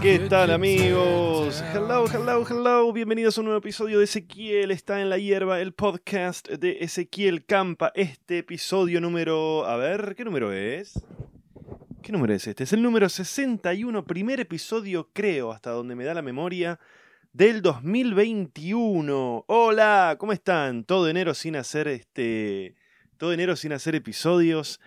¿qué tal amigos? Hello, hello, hello. Bienvenidos a un nuevo episodio de Ezequiel está en la hierba, el podcast de Ezequiel Campa. Este episodio número... A ver, ¿qué número es? ¿Qué número es este? Es el número 61, primer episodio, creo, hasta donde me da la memoria, del 2021. Hola, ¿cómo están? Todo enero sin hacer este... Todo enero sin hacer episodios.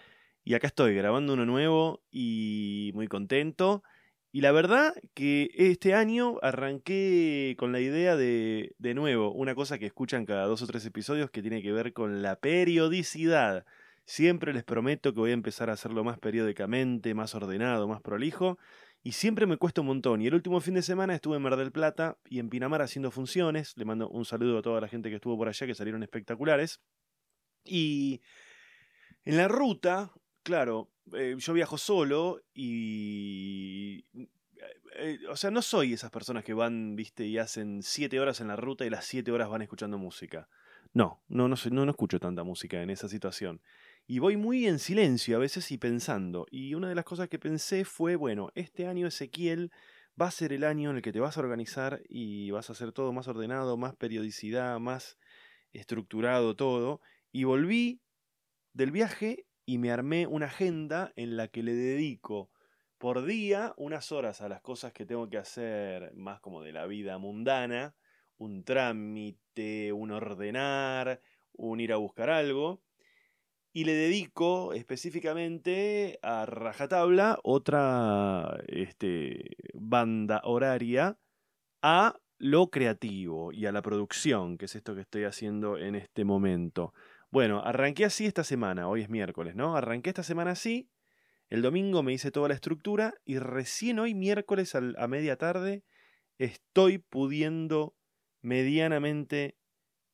Y acá estoy grabando uno nuevo y muy contento. Y la verdad que este año arranqué con la idea de, de nuevo, una cosa que escuchan cada dos o tres episodios que tiene que ver con la periodicidad. Siempre les prometo que voy a empezar a hacerlo más periódicamente, más ordenado, más prolijo. Y siempre me cuesta un montón. Y el último fin de semana estuve en Mar del Plata y en Pinamar haciendo funciones. Le mando un saludo a toda la gente que estuvo por allá, que salieron espectaculares. Y en la ruta, claro, eh, yo viajo solo y... eh, o sea, no soy esas personas que van, viste, y hacen siete horas en la ruta y las siete horas van escuchando música. No, no, no, no, no escucho tanta música en esa situación. Y voy muy en silencio a veces y pensando. Y una de las cosas que pensé fue, bueno, este año Ezequiel va a ser el año en el que te vas a organizar y vas a hacer todo más ordenado, más periodicidad, más estructurado todo. Y volví del viaje y me armé una agenda en la que le dedico por día unas horas a las cosas que tengo que hacer más como de la vida mundana, un trámite, un ordenar, un ir a buscar algo. Y le dedico específicamente a rajatabla otra este, banda horaria a lo creativo y a la producción, que es esto que estoy haciendo en este momento. Bueno, arranqué así esta semana, hoy es miércoles, ¿no? Arranqué esta semana así, el domingo me hice toda la estructura y recién hoy miércoles a media tarde estoy pudiendo medianamente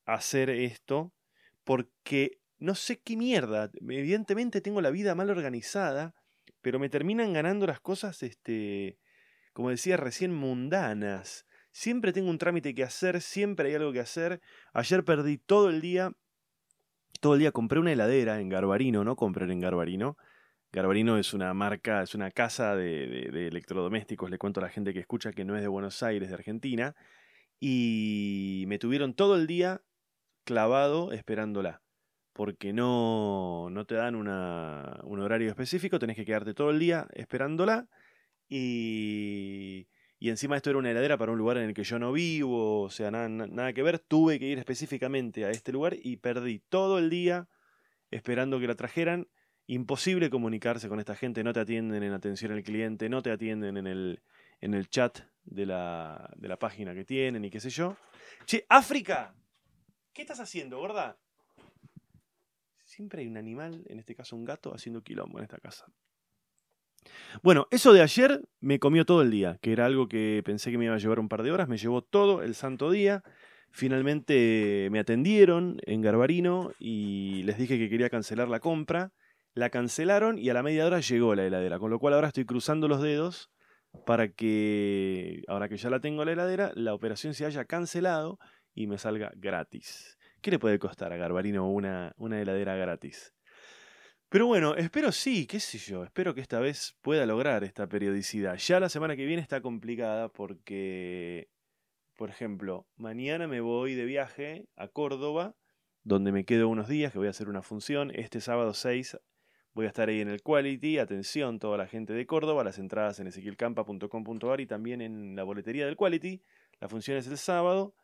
hacer esto porque no sé qué mierda, evidentemente tengo la vida mal organizada, pero me terminan ganando las cosas, este, como decía recién, mundanas. Siempre tengo un trámite que hacer, siempre hay algo que hacer. Ayer perdí todo el día todo el día compré una heladera en Garbarino, no compré en Garbarino. Garbarino es una marca, es una casa de, electrodomésticos, le cuento a la gente que escucha que no es de Buenos Aires, de Argentina, y me tuvieron todo el día clavado esperándola, porque no, no te dan un horario específico, tenés que quedarte todo el día esperándola, y, y encima esto era una heladera para un lugar en el que yo no vivo, o sea, nada, na- nada que ver. Tuve que ir específicamente a este lugar y perdí todo el día esperando que la trajeran. Imposible comunicarse con esta gente, no te atienden en atención al cliente, no te atienden en el, en el chat de la, de la página que tienen y qué sé yo. Che, África, ¿qué estás haciendo, gorda? Siempre hay un animal, en este caso un gato, haciendo quilombo en esta casa. Bueno, eso de ayer me comió todo el día, que era algo que pensé que me iba a llevar un par de horas, me llevó todo el santo día. Finalmente me atendieron en Garbarino y les dije que quería cancelar la compra. La cancelaron y a la media hora llegó la heladera, con lo cual ahora estoy cruzando los dedos para que, ahora que ya la tengo la heladera, la operación se haya cancelado y me salga gratis. ¿Qué le puede costar a Garbarino una, una heladera gratis? Pero bueno, espero sí, qué sé yo, espero que esta vez pueda lograr esta periodicidad. Ya la semana que viene está complicada porque, por ejemplo, mañana me voy de viaje a Córdoba, donde me quedo unos días, que voy a hacer una función. Este sábado 6 voy a estar ahí en el Quality. Atención, toda la gente de Córdoba, las entradas en ezequielcampa.com.ar y también en la boletería del Quality. La función es el sábado.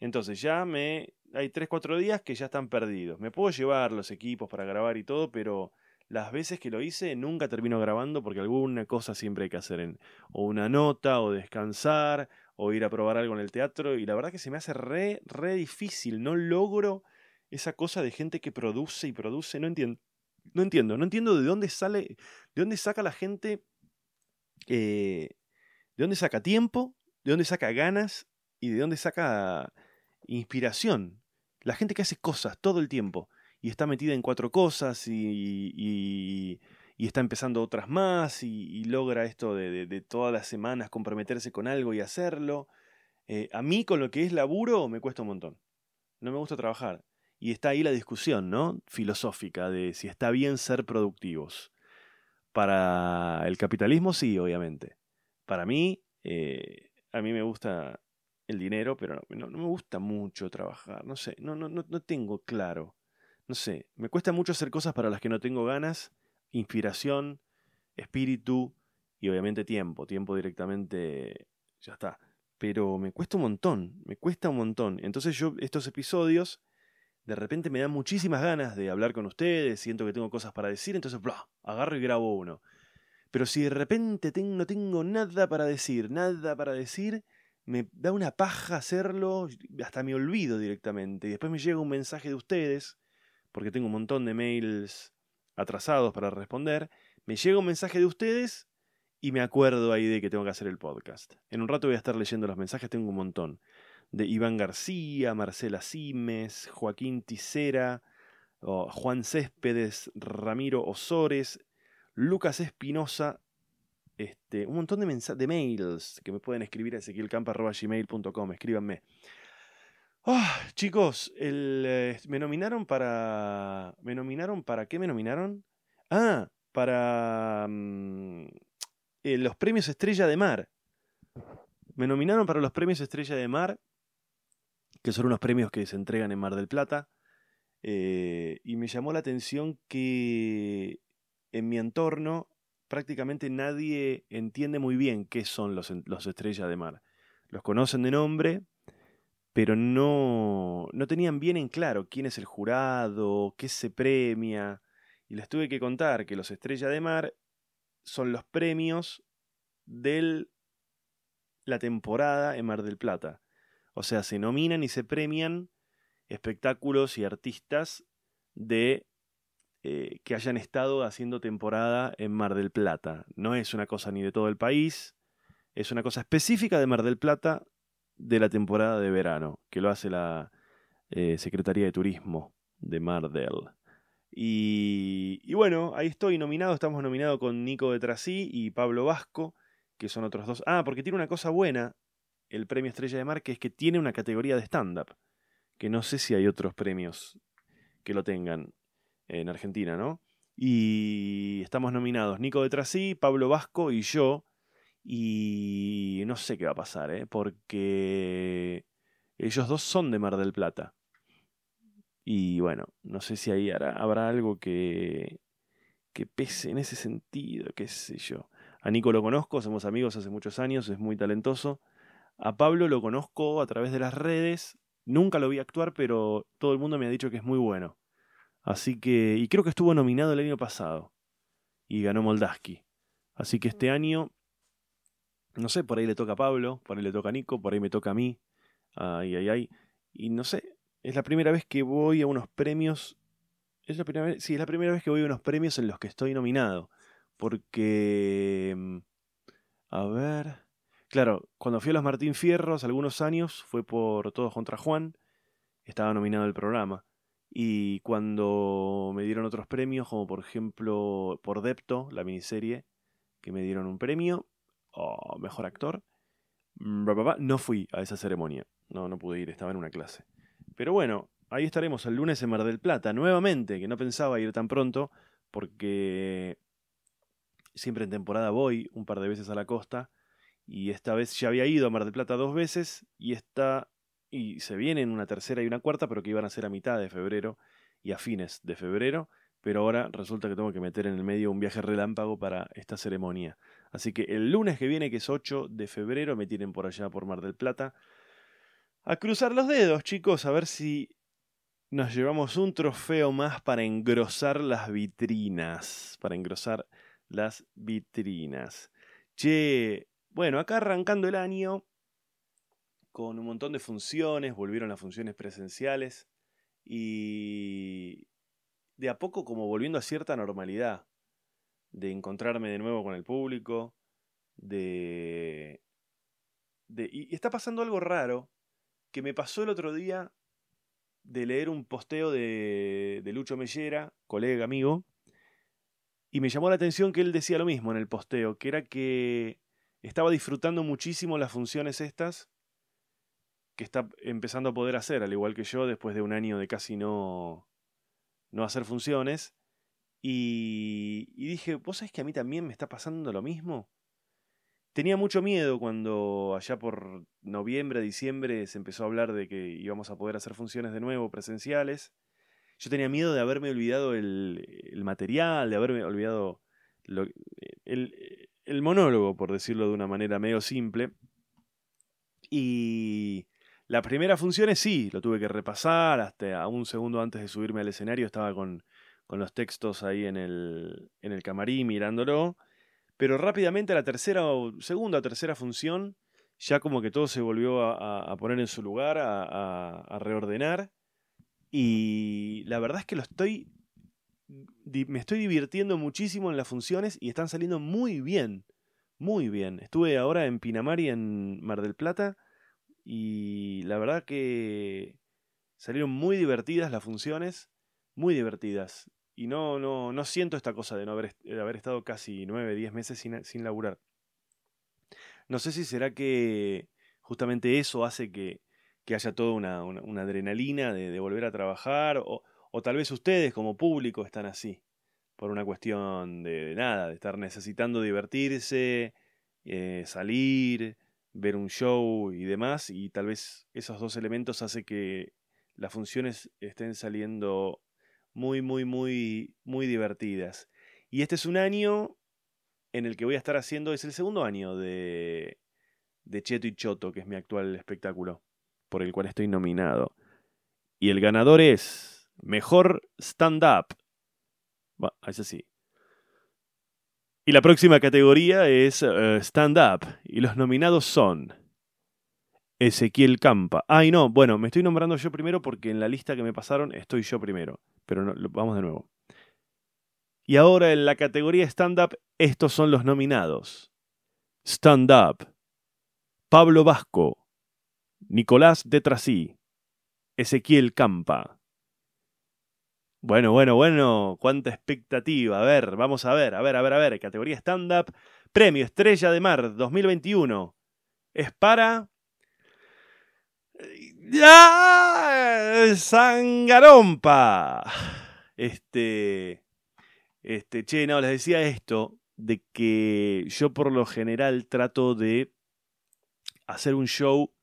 Entonces ya me... Hay 3-4 días que ya están perdidos. Me puedo llevar los equipos para grabar y todo, pero las veces que lo hice nunca termino grabando porque alguna cosa siempre hay que hacer. En, o una nota, o descansar, o ir a probar algo en el teatro. Y la verdad que se me hace re, re difícil. No logro esa cosa de gente que produce y produce. No entiendo. No entiendo. No entiendo de dónde sale, de dónde saca la gente, eh, de dónde saca tiempo, de dónde saca ganas y de dónde saca inspiración. La gente que hace cosas todo el tiempo y está metida en cuatro cosas y, está empezando otras más y, logra esto de todas las semanas comprometerse con algo y hacerlo. Eh, a mí con lo que es laburo me cuesta un montón. No me gusta trabajar. Y está ahí la discusión, ¿no? Filosófica de si está bien ser productivos. Para el capitalismo sí, obviamente. Para mí Eh, a mí me gusta el dinero, pero no, me gusta mucho trabajar. No sé, no, no, no, tengo claro. No sé, me cuesta mucho hacer cosas para las que no tengo ganas, inspiración, espíritu y obviamente tiempo. Tiempo directamente, ya está. Pero me cuesta un montón, me cuesta un montón. Entonces yo estos episodios de repente me dan muchísimas ganas de hablar con ustedes, siento que tengo cosas para decir, entonces bla, agarro y grabo uno. Pero si de repente no tengo nada para decir, nada para decir, me da una paja hacerlo, hasta me olvido directamente. Y después me llega un mensaje de ustedes, porque tengo un montón de mails atrasados para responder, me llega un mensaje de ustedes y me acuerdo ahí de que tengo que hacer el podcast. En un rato voy a estar leyendo los mensajes, tengo un montón de Iván García, Marcela Simes, Joaquín Ticera, Juan Céspedes, Ramiro Osores, Lucas Espinosa, este, un montón de, de mails que me pueden escribir a ezequielcampa.gmail.com, escríbanme. Ah, chicos, eh, me nominaron para... ¿Me nominaron para qué me nominaron? Ah, para mm, eh, los premios Estrella de Mar. Me nominaron para los premios Estrella de Mar que son unos premios que se entregan en Mar del Plata. Eh, y me llamó la atención que en mi entorno prácticamente nadie entiende muy bien qué son los, los estrellas de mar. Los conocen de nombre, pero no, no tenían bien en claro quién es el jurado, qué se premia. Y les tuve que contar que los estrellas de mar son los premios de la temporada en Mar del Plata. O sea, se nominan y se premian espectáculos y artistas de eh, que hayan estado haciendo temporada en Mar del Plata. No es una cosa ni de todo el país, es una cosa específica de Mar del Plata de la temporada de verano, que lo hace la eh, Secretaría de Turismo de Mar del. Y, bueno, ahí estoy nominado, estamos nominados con Nico de Trasí y Pablo Vasco, que son otros dos. Ah, porque tiene una cosa buena el premio Estrella de Mar, que es que tiene una categoría de stand-up, que no sé si hay otros premios que lo tengan en Argentina, ¿no? Y estamos nominados Nico de Trasí, Pablo Vasco y yo. Y no sé qué va a pasar, ¿eh? Porque ellos dos son de Mar del Plata. Y bueno, no sé si ahí habrá algo que, que pese en ese sentido, qué sé yo. A Nico lo conozco, somos amigos hace muchos años, es muy talentoso. A Pablo lo conozco a través de las redes, nunca lo vi actuar, pero todo el mundo me ha dicho que es muy bueno. Así que, y creo que estuvo nominado el año pasado y ganó Moldaski. Así que este año, no sé, por ahí le toca a Pablo, por ahí le toca a Nico, por ahí me toca a mí. Ay, ay, ay. Y no sé, es la primera vez que voy a unos premios. Es la primera vez, sí, es la primera vez que voy a unos premios en los que estoy nominado. Porque. Mm, a ver. Claro, cuando fui a los Martín Fierros algunos años fue por Todos contra Juan, estaba nominado el programa. Y cuando me dieron otros premios, como por ejemplo por Depto, la miniserie, que me dieron un premio, o mejor actor, no fui a esa ceremonia. No, no pude ir, estaba en una clase. Pero bueno, ahí estaremos el lunes en Mar del Plata, nuevamente, que no pensaba ir tan pronto, porque siempre en temporada voy un par de veces a la costa y esta vez ya había ido a Mar del Plata dos veces y está y se vienen una tercera y una cuarta, pero que iban a ser a mitad de febrero y a fines de febrero, pero ahora resulta que tengo que meter en el medio un viaje relámpago para esta ceremonia. Así que el lunes que viene, que es 8 de febrero, me tienen por allá por Mar del Plata a cruzar los dedos, chicos, a ver si nos llevamos un trofeo más para engrosar las vitrinas, para engrosar las vitrinas. Che, bueno, acá arrancando el año, con un montón de funciones, volvieron las funciones presenciales y de a poco como volviendo a cierta normalidad, de encontrarme de nuevo con el público, de... de y está pasando algo raro que me pasó el otro día de leer un posteo de, de Lucho Mellera, colega, amigo, y me llamó la atención que él decía lo mismo en el posteo, que era que estaba disfrutando muchísimo las funciones estas que está empezando a poder hacer, al igual que yo, después de un año de casi no, no hacer funciones. Y, y dije, ¿vos sabés que a mí también me está pasando lo mismo? Tenía mucho miedo cuando allá por noviembre, diciembre se empezó a hablar de que íbamos a poder hacer funciones de nuevo presenciales. Yo tenía miedo de haberme olvidado el, material, de haberme olvidado el, el monólogo, por decirlo de una manera medio simple. Y las primeras funciones sí, lo tuve que repasar, hasta un segundo antes de subirme al escenario estaba con, con los textos ahí en el, en el camarín mirándolo. Pero rápidamente la tercera o segunda o tercera función, ya como que todo se volvió a, poner en su lugar, a, reordenar. Y la verdad es que lo estoy. Me estoy divirtiendo muchísimo en las funciones y están saliendo muy bien. Muy bien. Estuve ahora en Pinamar y en Mar del Plata. Y la verdad que salieron muy divertidas las funciones. Muy divertidas y no, no, no siento esta cosa de no haber, haber estado casi 9, 10 meses sin, sin laburar. No sé si será que justamente eso hace que, que haya toda una, una, adrenalina de, volver a trabajar, o, o, tal vez ustedes como público están así, por una cuestión de, nada, de estar necesitando divertirse, eh, salir, ver un show y demás, y tal vez esos dos elementos hacen que las funciones estén saliendo muy, muy, muy, muy divertidas. Y este es un año en el que voy a estar haciendo, es el segundo año de, de Cheto y Choto, que es mi actual espectáculo, por el cual estoy nominado. Y el ganador es Mejor Stand-Up. Bueno, es así. Y la próxima categoría es eh, Stand-Up. Y los nominados son Ezequiel Campa. Ay, no, bueno, me estoy nombrando yo primero porque en la lista que me pasaron estoy yo primero. Pero vamos de nuevo. Y ahora en la categoría stand-up, estos son los nominados. Stand-up. Pablo Vasco. Nicolás de Trasí. Ezequiel Campa. Bueno, bueno, bueno, cuánta expectativa. A ver, vamos a ver, a ver, a ver, a ver. Categoría stand-up. Premio Estrella de Mar 2021. Es para ¡Ya! ¡Sangarompa! Este. Este, che, no, les decía esto de que yo por lo general trato de hacer un show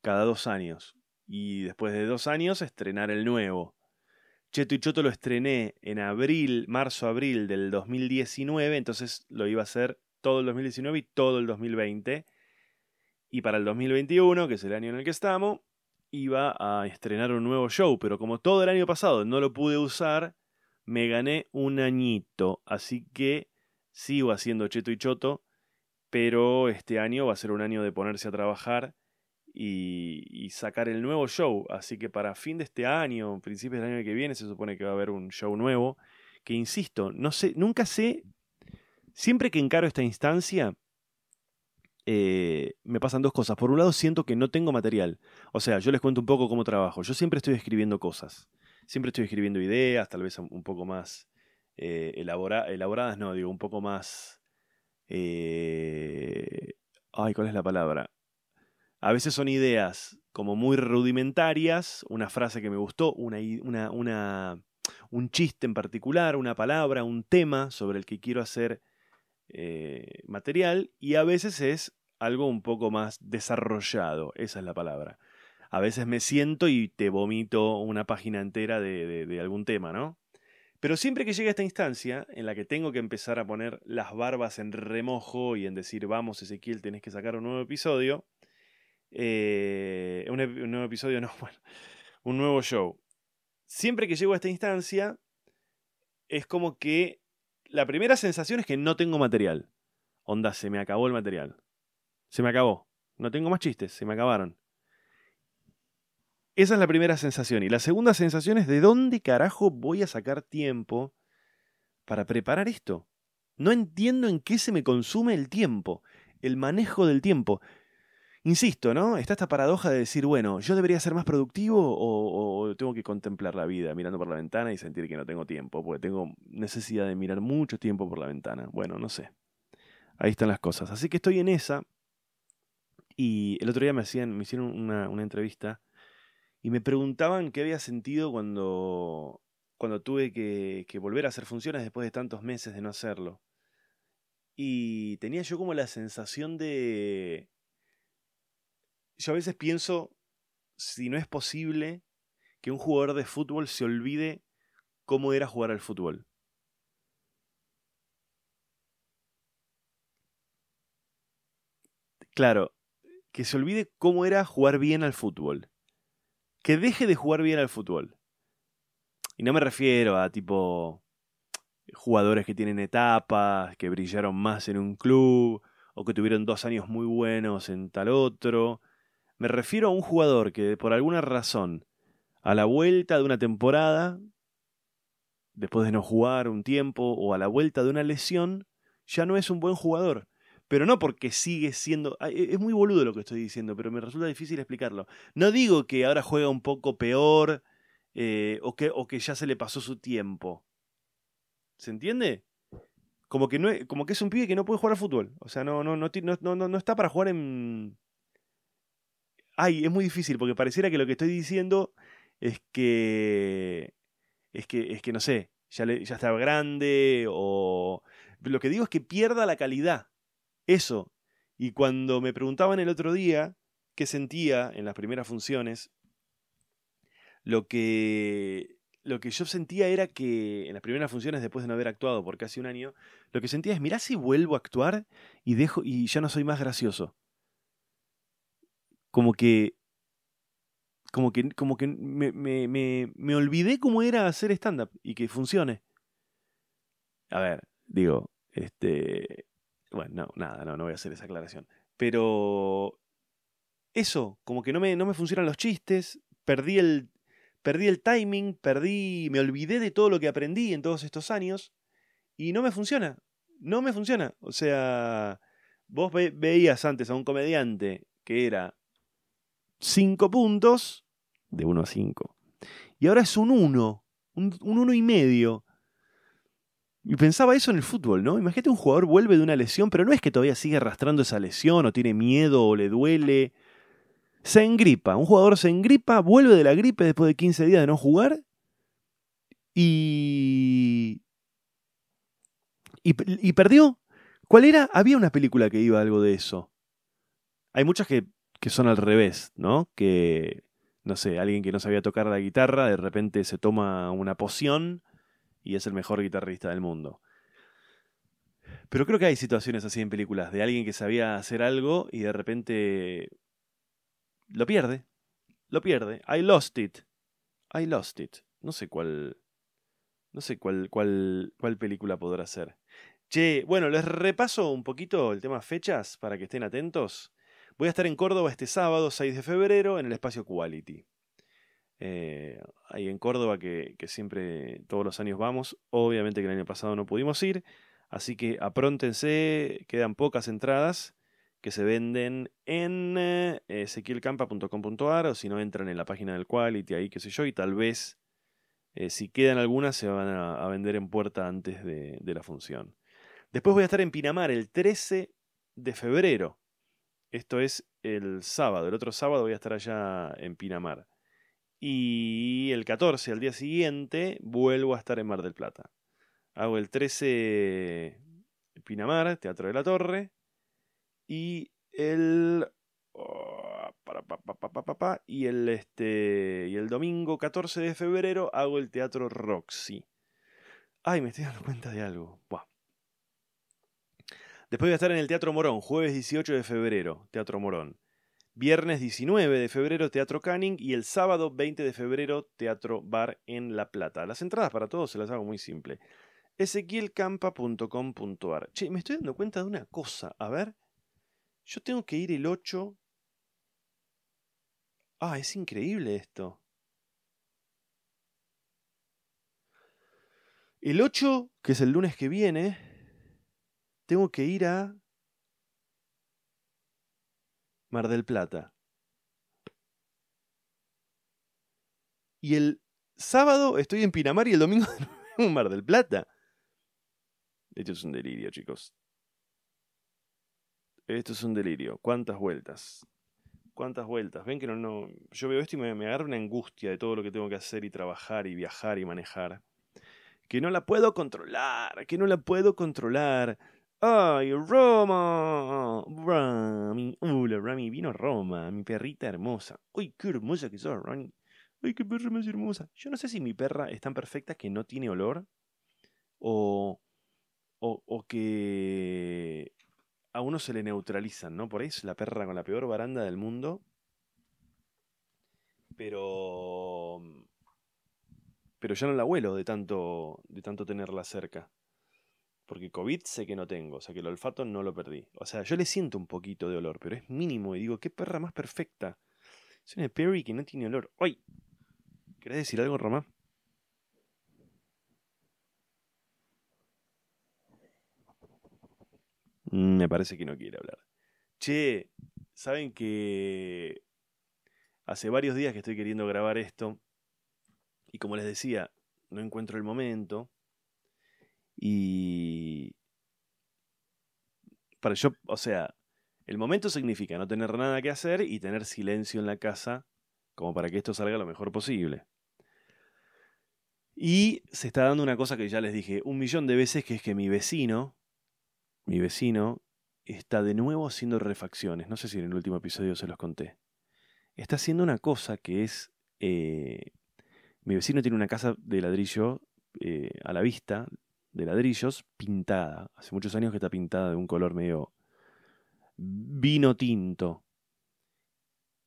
cada dos años. Y después de dos años estrenar el nuevo. Cheto y Choto lo estrené en abril, marzo-abril del 2019, entonces lo iba a hacer todo el 2019 y todo el 2020. Y para el 2021, que es el año en el que estamos, iba a estrenar un nuevo show, pero como todo el año pasado no lo pude usar, me gané un añito. Así que sigo haciendo cheto y choto, pero este año va a ser un año de ponerse a trabajar y, sacar el nuevo show. Así que para fin de este año, principios del año que viene, se supone que va a haber un show nuevo. Que insisto, no sé, nunca sé. Siempre que encaro esta instancia, eh, me pasan dos cosas. Por un lado, siento que no tengo material. O sea, yo les cuento un poco cómo trabajo. Yo siempre estoy escribiendo cosas. Siempre estoy escribiendo ideas, tal vez un poco más eh, elaboradas, no, digo, un poco más... Eh, ay, ¿cuál es la palabra? A veces son ideas como muy rudimentarias, una frase que me gustó, un chiste en particular, una palabra, un tema sobre el que quiero hacer eh, material y a veces es algo un poco más desarrollado, esa es la palabra. A veces me siento y te vomito una página entera de, de, algún tema, ¿no? Pero siempre que llega esta instancia en la que tengo que empezar a poner las barbas en remojo y en decir, vamos Ezequiel, tenés que sacar un nuevo episodio, eh, un, un, nuevo episodio, no, bueno, un nuevo show. Siempre que llego a esta instancia, es como que la primera sensación es que no tengo material. Onda, se me acabó el material. Se me acabó. No tengo más chistes, se me acabaron. Esa es la primera sensación. Y la segunda sensación es de dónde carajo voy a sacar tiempo para preparar esto. No entiendo en qué se me consume el tiempo, el manejo del tiempo. Insisto, ¿no? Está esta paradoja de decir, bueno, ¿yo debería ser más productivo o, tengo que contemplar la vida mirando por la ventana y sentir que no tengo tiempo? Porque tengo necesidad de mirar mucho tiempo por la ventana. Bueno, no sé. Ahí están las cosas. Así que estoy en esa. Y el otro día me, hacían, me hicieron una, entrevista y me preguntaban qué había sentido cuando, cuando tuve que volver a hacer funciones después de tantos meses de no hacerlo. Y tenía yo como la sensación de... Yo a veces pienso si no es posible que un jugador de fútbol se olvide cómo era jugar al fútbol. Claro, que se olvide cómo era jugar bien al fútbol. Que deje de jugar bien al fútbol. Y no me refiero a tipo jugadores que tienen etapas, que brillaron más en un club, o que tuvieron dos años muy buenos en tal otro. Me refiero a un jugador que por alguna razón, a la vuelta de una temporada, después de no jugar un tiempo, o a la vuelta de una lesión, ya no es un buen jugador. Pero no porque sigue siendo... E, es muy boludo lo que estoy diciendo, pero me resulta difícil explicarlo. No digo que ahora juega un poco peor eh, o, que, o que ya se le pasó su tiempo. ¿Se entiende? Como que, no es, como que es un pibe que no puede jugar al fútbol. O sea, no, no, no, no, no, no está para jugar en... Ay, es muy difícil porque pareciera que lo que estoy diciendo es que... Es que, es que no sé, ya, le, ya está grande o... Lo que digo es que pierda la calidad eso. Y cuando me preguntaban el otro día qué sentía en las primeras funciones, lo que, lo que yo sentía era que en las primeras funciones, después de no haber actuado por casi un año, lo que sentía es, mirá si vuelvo a actuar y, dejo, y ya no soy más gracioso. Como que como que, como que me, me, me, me, olvidé cómo era hacer stand-up y que funcione. A ver, digo, este, bueno, no, nada, no, no voy a hacer esa aclaración. Pero eso, como que no me, no me funcionan los chistes, perdí el, perdí el timing, perdí, me olvidé de todo lo que aprendí en todos estos años y no me funciona, no me funciona. O sea, vos veías antes a un comediante que era 5 puntos, de 1 a 5, y ahora es un 1, un 1 y medio. Y pensaba eso en el fútbol, ¿no? Imagínate un jugador vuelve de una lesión, pero no es que todavía sigue arrastrando esa lesión o tiene miedo o le duele. Se engripa, un jugador se engripa, vuelve de la gripe después de 15 días de no jugar y... y, perdió. ¿Cuál era? Había una película que iba algo de eso. Hay muchas que, que son al revés, ¿no? Que, no sé, alguien que no sabía tocar la guitarra de repente se toma una poción y es el mejor guitarrista del mundo. Pero creo que hay situaciones así en películas, de alguien que sabía hacer algo y de repente lo pierde. Lo pierde. I lost it. I lost it. No sé cuál. No sé cuál, cuál, cuál película podrá ser. Che, bueno, les repaso un poquito el tema fechas para que estén atentos. Voy a estar en Córdoba este sábado, 6 de febrero, en el espacio Quality. Eh, ahí en Córdoba, que, siempre, todos los años vamos. Obviamente que el año pasado no pudimos ir, así que apróntense, quedan pocas entradas que se venden en eh, ezequielcampa.com.ar o si no entran en la página del Quality, ahí qué sé yo, y tal vez eh, si quedan algunas se van a, vender en puerta antes de, de, la función. Después voy a estar en Pinamar el 13 de febrero. Esto es el sábado, el otro sábado voy a estar allá en Pinamar. Y el 14, al día siguiente, vuelvo a estar en Mar del Plata. Hago el 13 Pinamar, Teatro de la Torre. Y el. Oh, y el este. Y el domingo 14 de febrero hago el Teatro Roxy. Ay, me estoy dando cuenta de algo. Después voy a estar en el Teatro Morón, jueves 18 de febrero, Teatro Morón. Viernes 19 de febrero, Teatro Canning. Y el sábado 20 de febrero, Teatro Bar en La Plata. Las entradas para todos se las hago muy simple. ezequielcampa.com.ar. Che, me estoy dando cuenta de una cosa. A ver. Yo tengo que ir el 8. Ah, es increíble esto. El 8, que es el lunes que viene, tengo que ir a Mar del Plata. Y el sábado estoy en Pinamar y el domingo en Mar del Plata. Esto es un delirio, chicos. Esto es un delirio. ¿Cuántas vueltas? ¿Cuántas vueltas? Ven que no, no. Yo veo esto y me, me agarra una angustia de todo lo que tengo que hacer y trabajar y viajar y manejar. Que no la puedo controlar, que no la puedo controlar. ¡Ay, Roma! Rami. Hola, Rami. Vino Roma, mi perrita hermosa. ¡Uy, qué hermosa que sos, Rami! ¡Ay, qué perra más hermosa! Yo no sé si mi perra es tan perfecta que no tiene olor o, o, o que a uno se le neutralizan, ¿no? Por ahí es la perra con la peor baranda del mundo. Pero. Pero ya no la huelo de tanto, de tanto tenerla cerca. Porque COVID sé que no tengo, o sea que el olfato no lo perdí. O sea, yo le siento un poquito de olor, pero es mínimo. Y digo, qué perra más perfecta. Es una Perry que no tiene olor. ¡Ay! ¿Querés decir algo, Román? Me parece que no quiere hablar. Che, ¿saben que hace varios días que estoy queriendo grabar esto? Y como les decía, no encuentro el momento. Y... Para yo, o sea, el momento significa no tener nada que hacer y tener silencio en la casa como para que esto salga lo mejor posible. Y se está dando una cosa que ya les dije un millón de veces, que es que mi vecino, mi vecino, está de nuevo haciendo refacciones. No sé si en el último episodio se los conté. Está haciendo una cosa que es... Eh, mi vecino tiene una casa de ladrillo eh, a la vista, de ladrillos, pintada. Hace muchos años que está pintada de un color medio vino tinto.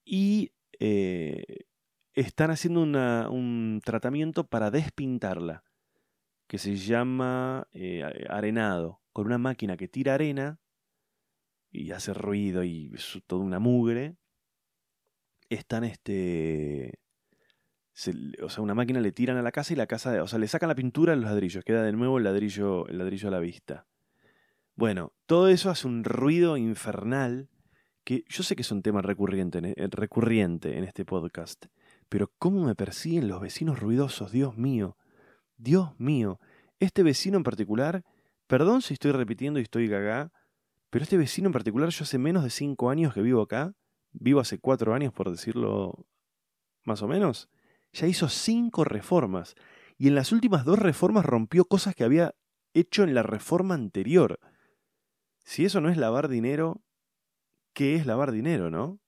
Y eh, están haciendo un tratamiento para despintarla, que se llama arenado con una máquina que tira arena y hace ruido y es toda una mugre, están este... o sea, una máquina le tiran a la casa y la casa, o sea, le sacan la pintura a los ladrillos, queda de nuevo el ladrillo, el ladrillo a la vista. Bueno, todo eso hace un ruido infernal que yo sé que es un tema recurrente, eh, en este podcast, pero ¿cómo me persiguen los vecinos ruidosos? Dios mío, Dios mío. Este vecino en particular Perdón si estoy repitiendo y estoy gaga, pero este vecino en particular, yo hace menos de cinco años que vivo acá, vivo hace cuatro años por decirlo más o menos, ya hizo cinco reformas y en las últimas dos reformas rompió cosas que había hecho en la reforma anterior. Si eso no es lavar dinero, ¿qué es lavar dinero, no?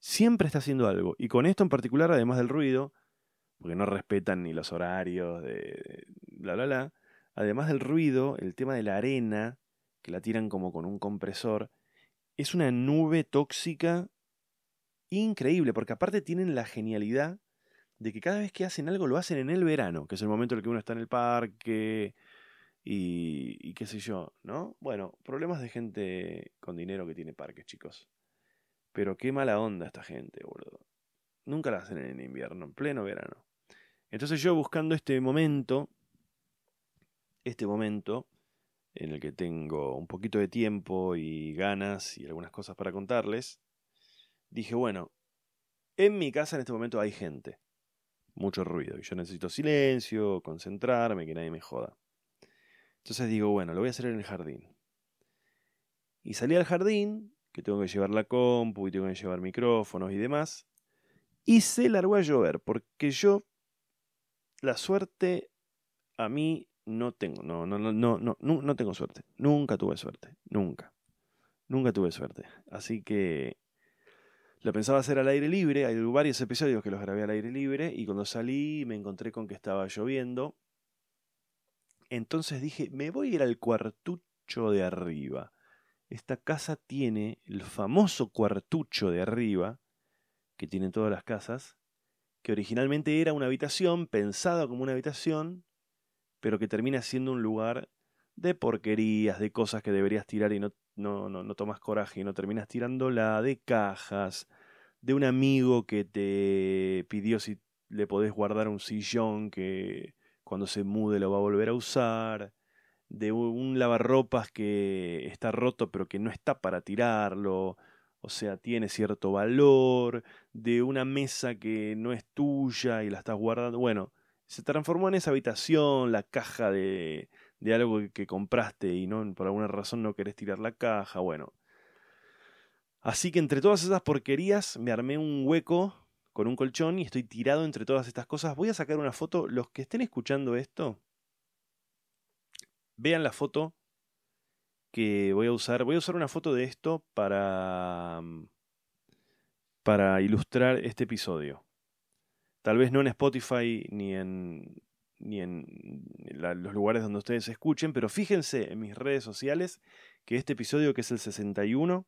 Siempre está haciendo algo. Y con esto en particular, además del ruido, porque no respetan ni los horarios de bla, bla, bla, además del ruido, el tema de la arena, que la tiran como con un compresor, es una nube tóxica increíble, porque aparte tienen la genialidad de que cada vez que hacen algo lo hacen en el verano, que es el momento en el que uno está en el parque y, y qué sé yo, ¿no? Bueno, problemas de gente con dinero que tiene parques, chicos. Pero qué mala onda esta gente, boludo. Nunca la hacen en invierno, en pleno verano. Entonces yo buscando este momento este momento en el que tengo un poquito de tiempo y ganas y algunas cosas para contarles, dije, bueno, en mi casa en este momento hay gente, mucho ruido, y yo necesito silencio, concentrarme, que nadie me joda. Entonces digo, bueno, lo voy a hacer en el jardín. Y salí al jardín, que tengo que llevar la compu y tengo que llevar micrófonos y demás, y se largó a llover, porque yo, la suerte a mí no tengo, no, no, no, no, no, no tengo suerte. Nunca tuve suerte, nunca. Nunca tuve suerte. Así que lo pensaba hacer al aire libre. Hay varios episodios que los grabé al aire libre y cuando salí me encontré con que estaba lloviendo. Entonces dije, me voy a ir al cuartucho de arriba. Esta casa tiene el famoso cuartucho de arriba que tienen todas las casas, que originalmente era una habitación pensada como una habitación pero que termina siendo un lugar de porquerías, de cosas que deberías tirar y no, no, no, no tomas coraje y no terminas tirándola, de cajas, de un amigo que te pidió si le podés guardar un sillón que cuando se mude lo va a volver a usar, de un lavarropas que está roto pero que no está para tirarlo, o sea, tiene cierto valor, de una mesa que no es tuya y la estás guardando, bueno, se transformó en esa habitación, la caja de, de algo que, compraste y no por alguna razón no querés tirar la caja, bueno. Así que entre todas esas porquerías me armé un hueco con un colchón y estoy tirado entre todas estas cosas. Voy a sacar una foto. Los que estén escuchando esto, vean la foto que voy a usar, voy a usar una foto de esto para, para ilustrar este episodio. Tal vez no en Spotify ni en, ni en los lugares donde ustedes escuchen, pero fíjense en mis redes sociales que este episodio, que es el 61,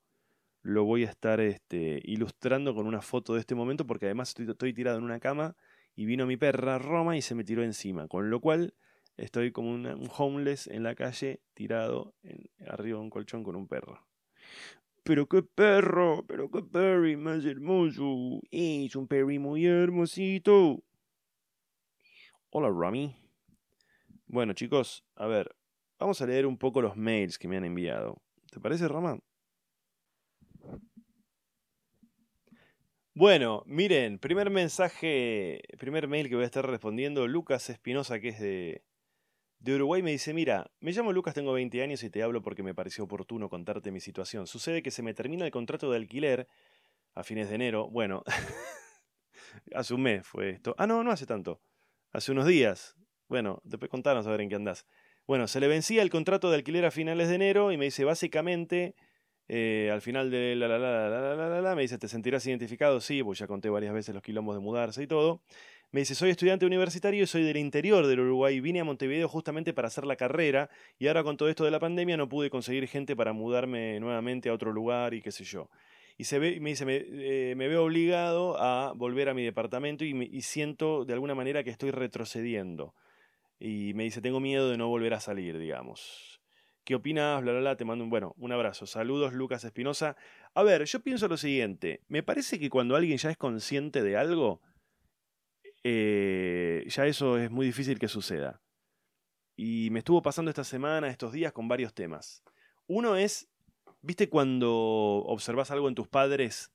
lo voy a estar este, ilustrando con una foto de este momento, porque además estoy, tirado en una cama y vino mi perra Roma y se me tiró encima, con lo cual estoy como un homeless en la calle tirado en, arriba de un colchón con un perro. Pero qué perro, pero qué perry más hermoso. Es un perry muy hermosito. Hola, Rami. Bueno, chicos, a ver, vamos a leer un poco los mails que me han enviado. ¿Te parece, Rama? Bueno, miren, primer mensaje, primer mail que voy a estar respondiendo, Lucas Espinosa, que es de, de Uruguay, me dice, mira, me llamo Lucas, tengo 20 años y te hablo porque me pareció oportuno contarte mi situación. Sucede que se me termina el contrato de alquiler a fines de enero. Bueno, hace un mes fue esto. Ah, no, no hace tanto. Hace unos días. Bueno, después contanos a ver en qué andás. Bueno, se le vencía el contrato de alquiler a finales de enero y me dice, básicamente eh, al final de la la, la la la la la me dice, ¿te sentirás identificado? Sí, pues ya conté varias veces los quilombos de mudarse y todo. Me dice, soy estudiante universitario y soy del interior del Uruguay. Vine a Montevideo justamente para hacer la carrera y ahora con todo esto de la pandemia no pude conseguir gente para mudarme nuevamente a otro lugar y qué sé yo. Y se me dice, me, eh, me veo obligado a volver a mi departamento y, y siento de alguna manera que estoy retrocediendo. Y me dice, tengo miedo de no volver a salir, digamos. ¿Qué opinas? Bla, bla, bla. Te mando un, bueno, un abrazo. Saludos, Lucas Espinosa. A ver, yo pienso lo siguiente. Me parece que cuando alguien ya es consciente de algo, eh, ya eso es muy difícil que suceda. Y me estuvo pasando esta semana, estos días, con varios temas. Uno es, ¿viste cuando observas algo en tus padres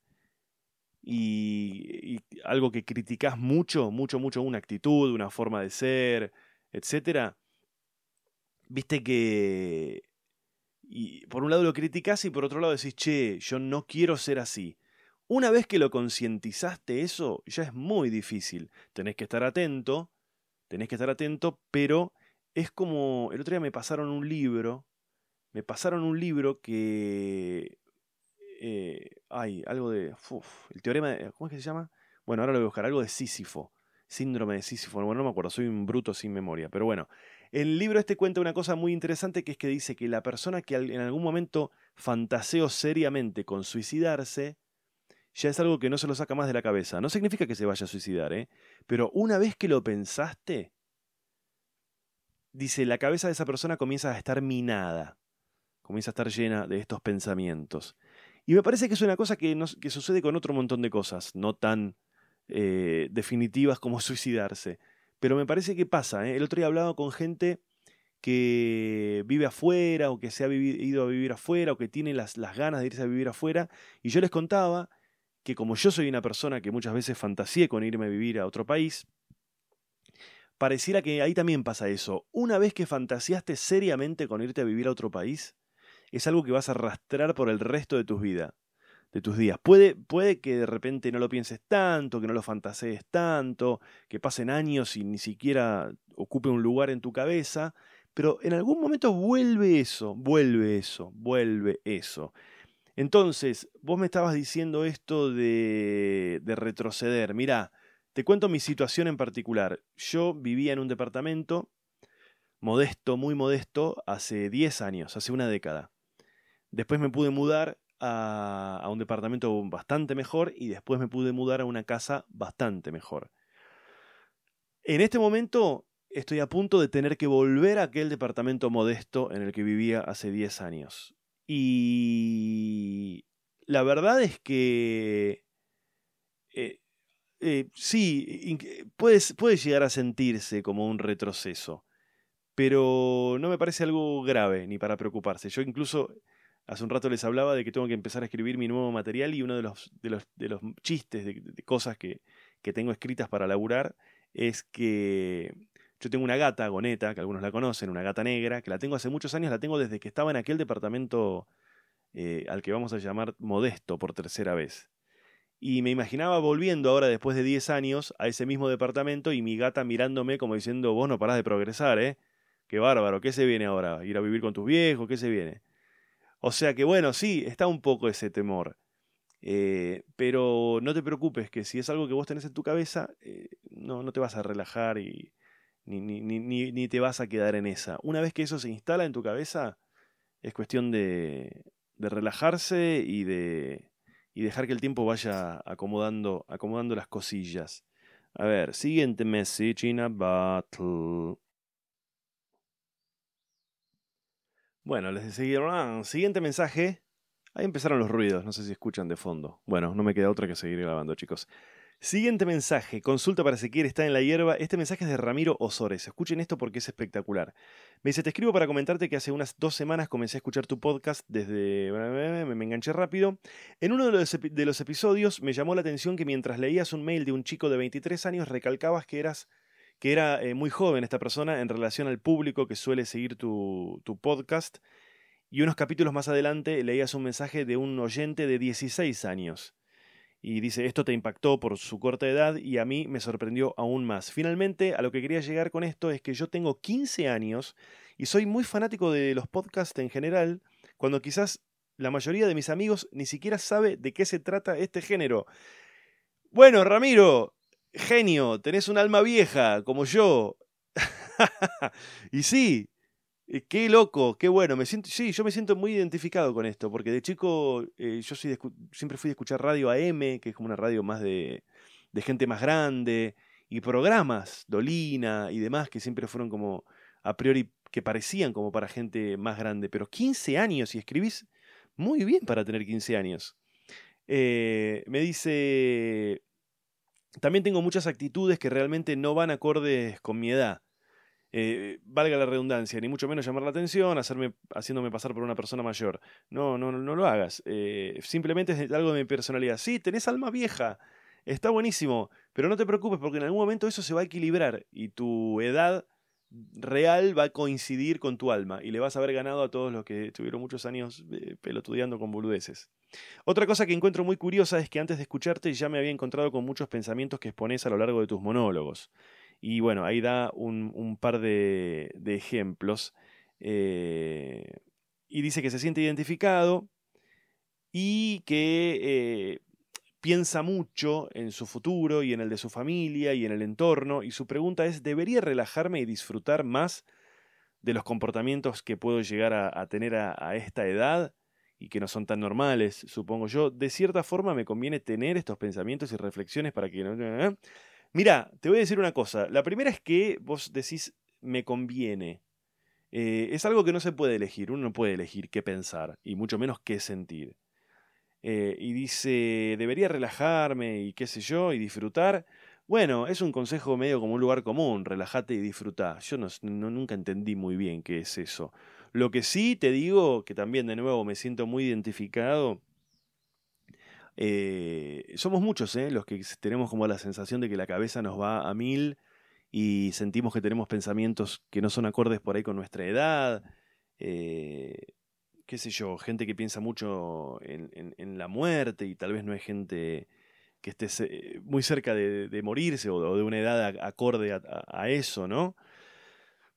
y, algo que criticas mucho, mucho, mucho, una actitud, una forma de ser, etcétera? viste que... Y por un lado lo criticás y por otro lado decís, che, yo no quiero ser así. Una vez que lo concientizaste eso, ya es muy difícil. Tenés que estar atento, tenés que estar atento, pero es como... El otro día me pasaron un libro, me pasaron un libro que... Eh, ay, algo de... el teorema de... ¿Cómo es que se llama? Bueno, ahora lo voy a buscar, algo de Sísifo. Síndrome de Sísifo. Bueno, no me acuerdo, soy un bruto sin memoria. Pero bueno, el libro este cuenta una cosa muy interesante que es que dice que la persona que en algún momento fantaseó seriamente con suicidarse, ya es algo que no se lo saca más de la cabeza. No significa que se vaya a suicidar, ¿eh? Pero una vez que lo pensaste, dice, la cabeza de esa persona comienza a estar minada, comienza a estar llena de estos pensamientos. Y me parece que es una cosa que, sucede con otro montón de cosas, no tan eh, definitivas como suicidarse. Pero me parece que pasa. ¿eh? El otro día hablado con gente que vive afuera o que se ha ido a vivir afuera o que tiene las, las ganas de irse a vivir afuera. Y yo les contaba que como yo soy una persona que muchas veces fantaseé con irme a vivir a otro país, pareciera que ahí también pasa eso. Una vez que fantaseaste seriamente con irte a vivir a otro país, es algo que vas a arrastrar por el resto de tu vida de tus días. Puede, puede que de repente no lo pienses tanto, que no lo fantasees tanto, que pasen años y ni siquiera ocupe un lugar en tu cabeza, pero en algún momento vuelve eso, vuelve eso, vuelve eso. Entonces, vos me estabas diciendo esto de, de retroceder. Mirá, te cuento mi situación en particular. Yo vivía en un departamento modesto, muy modesto, hace 10 años, hace una década. Después me pude mudar a, un departamento bastante mejor y después me pude mudar a una casa bastante mejor. En este momento estoy a punto de tener que volver a aquel departamento modesto en el que vivía hace 10 años. Y la verdad es que eh, eh, sí, puede llegar a sentirse como un retroceso, pero no me parece algo grave ni para preocuparse. Yo incluso Hace un rato les hablaba de que tengo que empezar a escribir mi nuevo material y uno de los, de los, de los chistes, de, cosas que, que, tengo escritas para laburar, es que yo tengo una gata, Goneta, que algunos la conocen, una gata negra, que la tengo hace muchos años, la tengo desde que estaba en aquel departamento eh, al que vamos a llamar modesto por tercera vez. Y me imaginaba volviendo ahora después de 10 años a ese mismo departamento y mi gata mirándome como diciendo, vos no parás de progresar, ¿eh? Qué bárbaro, ¿qué se viene ahora? ¿Ir a vivir con tus viejos? ¿Qué se viene? O sea que bueno, sí, está un poco ese temor. Eh, pero no te preocupes, que si es algo que vos tenés en tu cabeza, eh, no, no te vas a relajar y ni, ni, ni, ni, te vas a quedar en esa. Una vez que eso se instala en tu cabeza, es cuestión de, de relajarse y de, y dejar que el tiempo vaya acomodando, acomodando las cosillas. A ver, siguiente message in a battle. Bueno, les seguir. Siguiente mensaje. Ahí empezaron los ruidos, no sé si escuchan de fondo. Bueno, no me queda otra que seguir grabando, chicos. Siguiente mensaje, consulta para Ezequiel está en la hierba. Este mensaje es de Ramiro Osores. Escuchen esto porque es espectacular. Me dice, te escribo para comentarte que hace unas dos semanas comencé a escuchar tu podcast desde... Me enganché rápido. En uno de los, de los episodios me llamó la atención que mientras leías un mail de un chico de 23 años recalcabas que eras que era eh, muy joven esta persona en relación al público que suele seguir tu, tu podcast. Y unos capítulos más adelante leías un mensaje de un oyente de 16 años y dice, esto te impactó por su corta edad y a mí me sorprendió aún más. Finalmente, a lo que quería llegar con esto es que yo tengo 15 años y soy muy fanático de los podcasts en general, cuando quizás la mayoría de mis amigos ni siquiera sabe de qué se trata este género. Bueno, Ramiro, genio, tenés un alma vieja, como yo. y sí, eh, qué loco, qué bueno. Me siento, sí, yo me siento muy identificado con esto, porque de chico eh, yo siempre fui a escuchar radio AM, que es como una radio más de, gente más grande, y programas, Dolina y demás, que siempre fueron como a priori que parecían como para gente más grande. Pero 15 años y escribís muy bien para tener 15 años. Eh, me dice, también tengo muchas actitudes que realmente no van acordes con mi edad. Eh, valga la redundancia, ni mucho menos llamar la atención, hacerme, haciéndome pasar por una persona mayor. No, no, no lo hagas. Eh, simplemente es algo de mi personalidad. Sí, tenés alma vieja, está buenísimo, pero no te preocupes porque en algún momento eso se va a equilibrar y tu edad real va a coincidir con tu alma y le vas a haber ganado a todos los que estuvieron muchos años eh, pelotudeando con boludeces. Otra cosa que encuentro muy curiosa es que antes de escucharte ya me había encontrado con muchos pensamientos que expones a lo largo de tus monólogos. Y bueno, ahí da un, par de, ejemplos. Eh, y dice que se siente identificado y que eh, piensa mucho en su futuro y en el de su familia y en el entorno. Y su pregunta es, ¿debería relajarme y disfrutar más de los comportamientos que puedo llegar a, tener a, esta edad? y que no son tan normales, supongo yo, de cierta forma me conviene tener estos pensamientos y reflexiones para que... no Mira, te voy a decir una cosa. La primera es que vos decís me conviene. Eh, es algo que no se puede elegir. Uno no puede elegir qué pensar y mucho menos qué sentir. Eh, y dice, debería relajarme y qué sé yo, y disfrutar. Bueno, es un consejo medio como un lugar común, relájate y disfruta. Yo no, nunca entendí muy bien qué es eso. Lo que sí te digo, que también de nuevo me siento muy identificado, eh, somos muchos ¿eh? los que tenemos como la sensación de que la cabeza nos va a mil y sentimos que tenemos pensamientos que no son acordes por ahí con nuestra edad. Qué sé yo, gente que piensa mucho en, la muerte y tal vez no es gente que esté muy cerca de, morirse o de una edad acorde a eso, ¿no?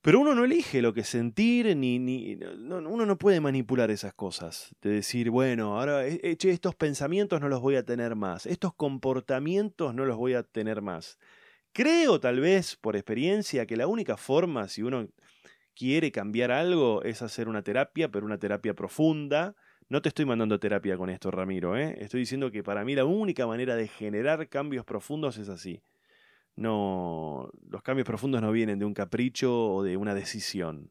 Pero uno no elige lo que sentir, ni, uno no puede manipular esas cosas. De decir, bueno, ahora eche estos pensamientos no los voy a tener más, estos comportamientos no los voy a tener más. Creo tal vez por experiencia que la única forma, si uno quiere cambiar algo, es hacer una terapia, pero una terapia profunda. No te estoy mandando terapia con esto, Ramiro, ¿eh? estoy diciendo que para mí la única manera de generar cambios profundos es así no, los cambios profundos no vienen de un capricho o de una decisión.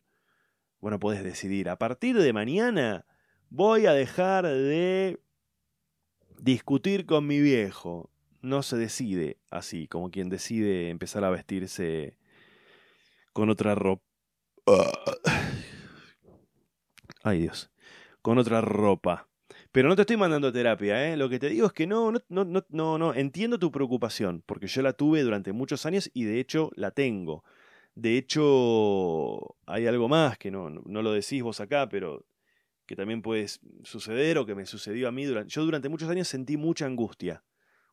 Bueno, puedes decidir, a partir de mañana voy a dejar de discutir con mi viejo. No se decide así, como quien decide empezar a vestirse con otra ropa. Ay Dios, con otra ropa. Pero no te estoy mandando terapia, ¿eh? Lo que te digo es que no, no, no, no, no, entiendo tu preocupación, porque yo la tuve durante muchos años y de hecho la tengo. De hecho, hay algo más que no, no lo decís vos acá, pero que también puede suceder o que me sucedió a mí. Durante, yo durante muchos años sentí mucha angustia.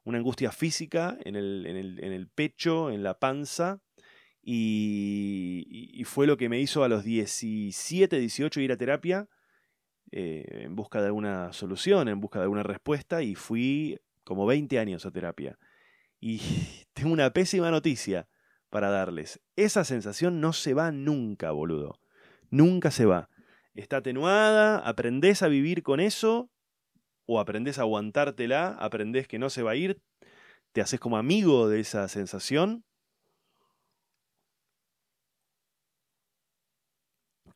Una angustia física en el, en el, en el pecho, en la panza, y, fue lo que me hizo a los 17, 18 ir a terapia eh, en busca de alguna solución, en busca de alguna respuesta, y fui como 20 años a terapia. Y tengo una pésima noticia para darles. Esa sensación no se va nunca, boludo. Nunca se va. Está atenuada, aprendés a vivir con eso, o aprendés a aguantártela, aprendés que no se va a ir, te haces como amigo de esa sensación.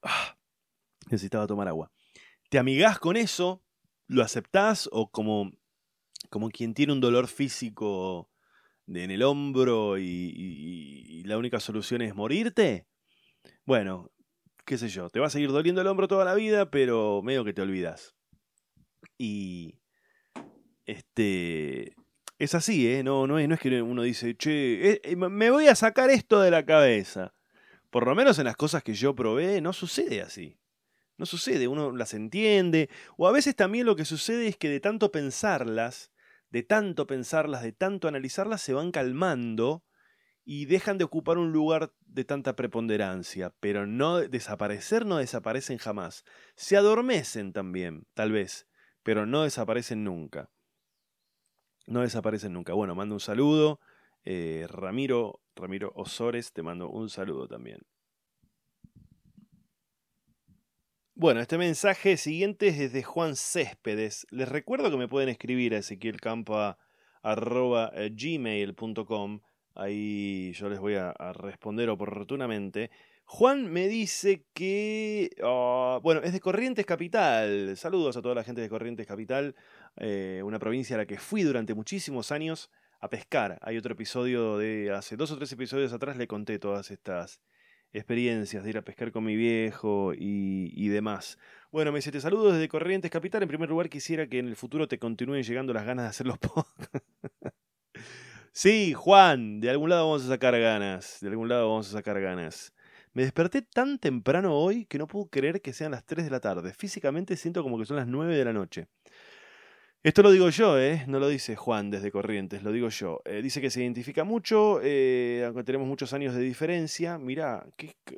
Necesitaba tomar agua. Te amigás con eso, lo aceptás o como, como quien tiene un dolor físico en el hombro y, la única solución es morirte. Bueno, qué sé yo, te va a seguir doliendo el hombro toda la vida, pero medio que te olvidas. Y este es así, ¿eh? No, no, es, no es que uno dice, che, eh, eh, me voy a sacar esto de la cabeza. Por lo menos en las cosas que yo probé, no sucede así. No sucede, uno las entiende. O a veces también lo que sucede es que de tanto pensarlas, de tanto pensarlas, de tanto analizarlas, se van calmando y dejan de ocupar un lugar de tanta preponderancia. Pero no desaparecer no desaparecen jamás. Se adormecen también, tal vez, pero no desaparecen nunca. No desaparecen nunca. Bueno, mando un saludo. Eh, Ramiro, Ramiro Osores, te mando un saludo también. Bueno, este mensaje siguiente es de Juan Céspedes. Les recuerdo que me pueden escribir a ezequielcampa.gmail.com. Ahí yo les voy a, responder oportunamente. Juan me dice que... Ah, bueno, es de Corrientes Capital. Saludos a toda la gente de Corrientes Capital. Eh, una provincia a la que fui durante muchísimos años a pescar. Hay otro episodio de hace dos o tres episodios atrás le conté todas estas experiencias de ir a pescar con mi viejo y, demás. Bueno, me dice, te saludo desde Corrientes Capital. En primer lugar, quisiera que en el futuro te continúen llegando las ganas de hacer los podcasts. sí, Juan, de algún lado vamos a sacar ganas. De algún lado vamos a sacar ganas. Me desperté tan temprano hoy que no puedo creer que sean las 3 de la tarde. Físicamente siento como que son las 9 de la noche. Esto lo digo yo, ¿eh? no lo dice Juan desde Corrientes, lo digo yo. Eh, dice que se identifica mucho, eh, aunque tenemos muchos años de diferencia. Mira,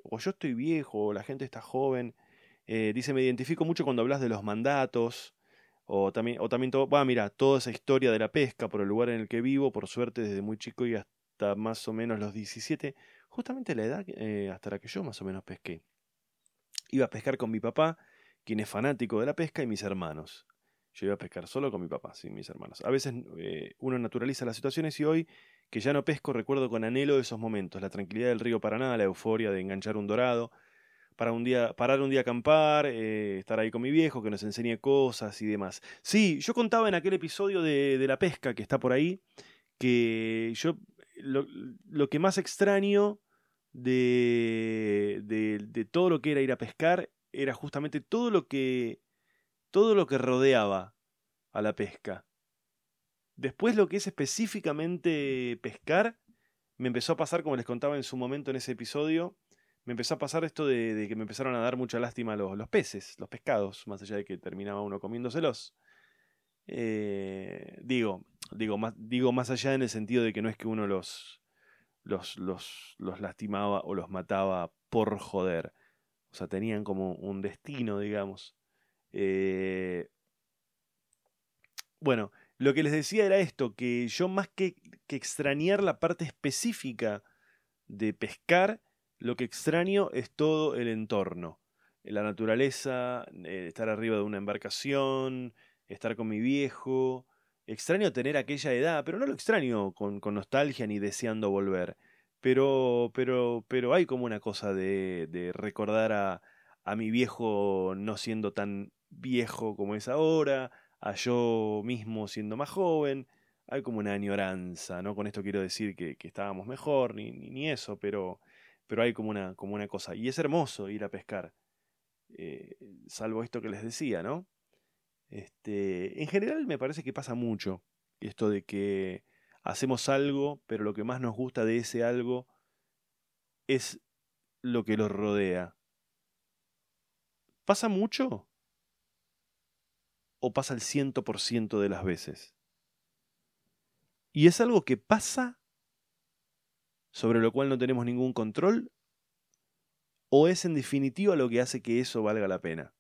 o yo estoy viejo, o la gente está joven. Eh, dice, me identifico mucho cuando hablas de los mandatos, o también, o también todo, mira, toda esa historia de la pesca por el lugar en el que vivo, por suerte desde muy chico y hasta más o menos los 17, justamente la edad hasta la que yo más o menos pesqué. Iba a pescar con mi papá, quien es fanático de la pesca, y mis hermanos. Yo iba a pescar solo con mi papá, sin mis hermanos. A veces eh, uno naturaliza las situaciones y hoy, que ya no pesco, recuerdo con anhelo esos momentos, la tranquilidad del río Paraná, la euforia de enganchar un dorado, para un día, parar un día a acampar, eh, estar ahí con mi viejo, que nos enseñe cosas y demás. Sí, yo contaba en aquel episodio de, la pesca que está por ahí, que yo lo, que más extraño de, de todo lo que era ir a pescar era justamente todo lo que todo lo que rodeaba a la pesca. Después lo que es específicamente pescar, me empezó a pasar, como les contaba en su momento en ese episodio, me empezó a pasar esto de, que me empezaron a dar mucha lástima los, los, peces, los pescados, más allá de que terminaba uno comiéndoselos. Eh, digo, digo más, digo más allá en el sentido de que no es que uno los, los, los, los lastimaba o los mataba por joder. O sea, tenían como un destino, digamos. Eh, bueno, lo que les decía era esto, que yo más que, extrañar la parte específica de pescar, lo que extraño es todo el entorno. La naturaleza, eh, estar arriba de una embarcación, estar con mi viejo. Extraño tener aquella edad, pero no lo extraño con, nostalgia ni deseando volver. Pero, pero, pero hay como una cosa de, de recordar a, a mi viejo no siendo tan viejo como es ahora, a yo mismo siendo más joven. Hay como una añoranza, ¿no? Con esto quiero decir que, estábamos mejor, ni, ni, eso, pero, pero hay como una, como una cosa. Y es hermoso ir a pescar, eh, salvo esto que les decía, ¿no? Este, en general me parece que pasa mucho esto de que hacemos algo, pero lo que más nos gusta de ese algo es lo que lo rodea. ¿Pasa mucho? ¿O pasa el ciento por ciento de las veces? ¿Y es algo que pasa sobre lo cual no tenemos ningún control? ¿O es en definitiva lo que hace que eso valga la pena?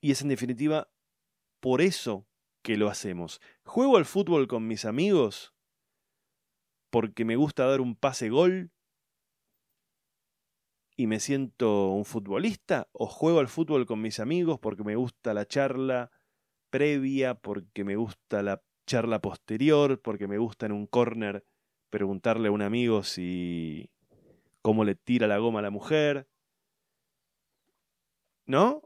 Y es en definitiva por eso que lo hacemos. ¿Juego al fútbol con mis amigos? Porque me gusta dar un pase gol y me siento un futbolista? ¿O juego al fútbol con mis amigos porque me gusta la charla previa, porque me gusta la charla posterior, porque me gusta en un corner preguntarle a un amigo si cómo le tira la goma a la mujer? ¿No?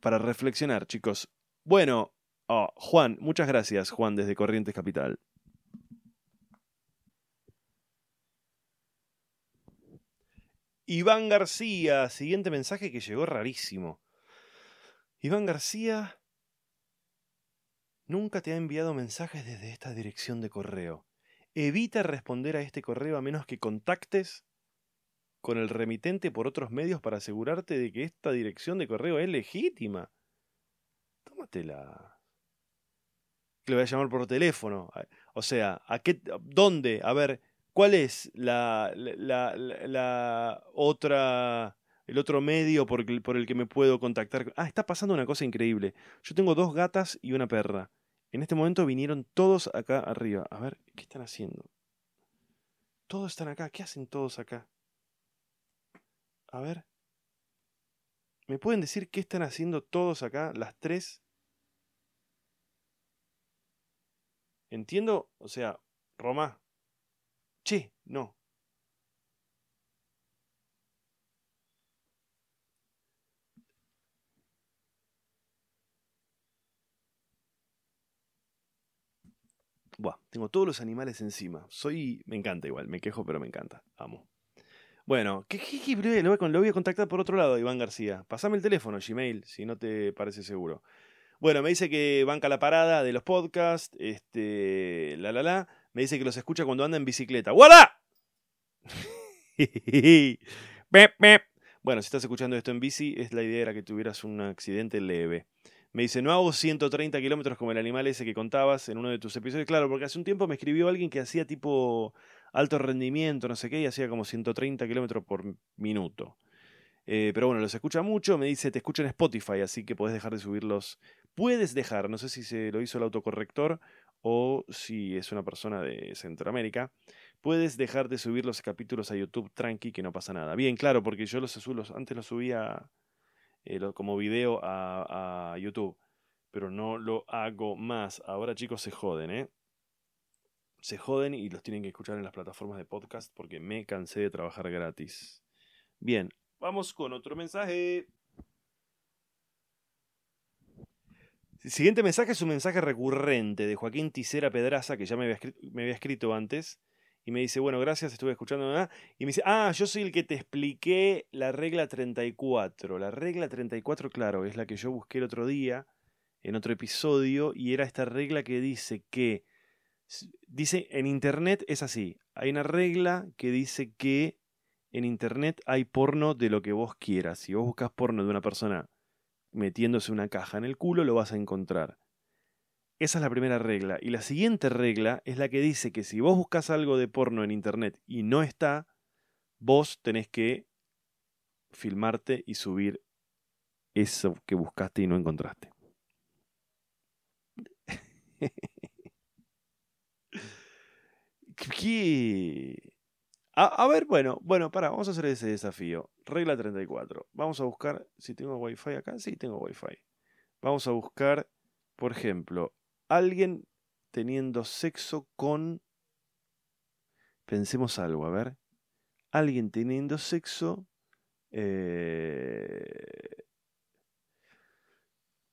Para reflexionar, chicos. Bueno, oh, Juan, muchas gracias, Juan, desde Corrientes Capital. Iván García, siguiente mensaje que llegó rarísimo. Iván García nunca te ha enviado mensajes desde esta dirección de correo. Evita responder a este correo a menos que contactes con el remitente por otros medios para asegurarte de que esta dirección de correo es legítima. Tómatela. Que le voy a llamar por teléfono. O sea, ¿a qué, ¿dónde? A ver, ¿Cuál es la, la, otra, el otro medio por por el que me puedo contactar? Ah, está pasando una cosa increíble. Yo tengo dos gatas y una perra. En este momento vinieron todos acá arriba. A ver, ¿qué están haciendo? Todos están acá. ¿Qué hacen todos acá? A ver. ¿Me pueden decir qué están haciendo todos acá, las tres? Entiendo, o sea, Roma, Che, no. Buah, tengo todos los animales encima. Soy. Me encanta igual, me quejo, pero me encanta. Amo. Bueno, ¿qué, qué, lo, voy a contactar por otro lado, Iván García. Pasame el teléfono, Gmail, si no te parece seguro. Bueno, me dice que banca la parada de los podcasts, este, la la la. Me dice que los escucha cuando anda en bicicleta. ¡Voilà! bueno, si estás escuchando esto en bici, es la idea era que tuvieras un accidente leve. Me dice, no hago 130 kilómetros como el animal ese que contabas en uno de tus episodios. Claro, porque hace un tiempo me escribió alguien que hacía tipo alto rendimiento, no sé qué, y hacía como 130 kilómetros por minuto. Eh, pero bueno, los escucha mucho. Me dice, te escucho en Spotify, así que puedes dejar de subirlos. Puedes dejar, no sé si se lo hizo el autocorrector o si es una persona de Centroamérica, puedes dejar de subir los capítulos a YouTube tranqui, que no pasa nada. Bien, claro, porque yo los, antes los subía eh, como video a, YouTube, pero no lo hago más. Ahora chicos se joden, ¿eh? Se joden y los tienen que escuchar en las plataformas de podcast porque me cansé de trabajar gratis. Bien, vamos con otro mensaje. Siguiente mensaje es un mensaje recurrente de Joaquín Tisera Pedraza, que ya me había, escrito, antes, y me dice, bueno, gracias, estuve escuchando, y me dice, ah, yo soy el que te expliqué la regla 34. La regla 34, claro, es la que yo busqué el otro día, en otro episodio, y era esta regla que dice que, dice, en Internet es así, hay una regla que dice que en Internet hay porno de lo que vos quieras. Si vos buscas porno de una persona metiéndose una caja en el culo, lo vas a encontrar. Esa es la primera regla. Y la siguiente regla es la que dice que si vos buscas algo de porno en internet y no está, vos tenés que filmarte y subir eso que buscaste y no encontraste. ¿Qué? A, ver, bueno, bueno, para, vamos a hacer ese desafío. Regla 34. Vamos a buscar si tengo Wi-Fi acá. Sí, tengo Wi-Fi. Vamos a buscar, por ejemplo, alguien teniendo sexo con... Pensemos algo, a ver. Alguien teniendo sexo... Eh,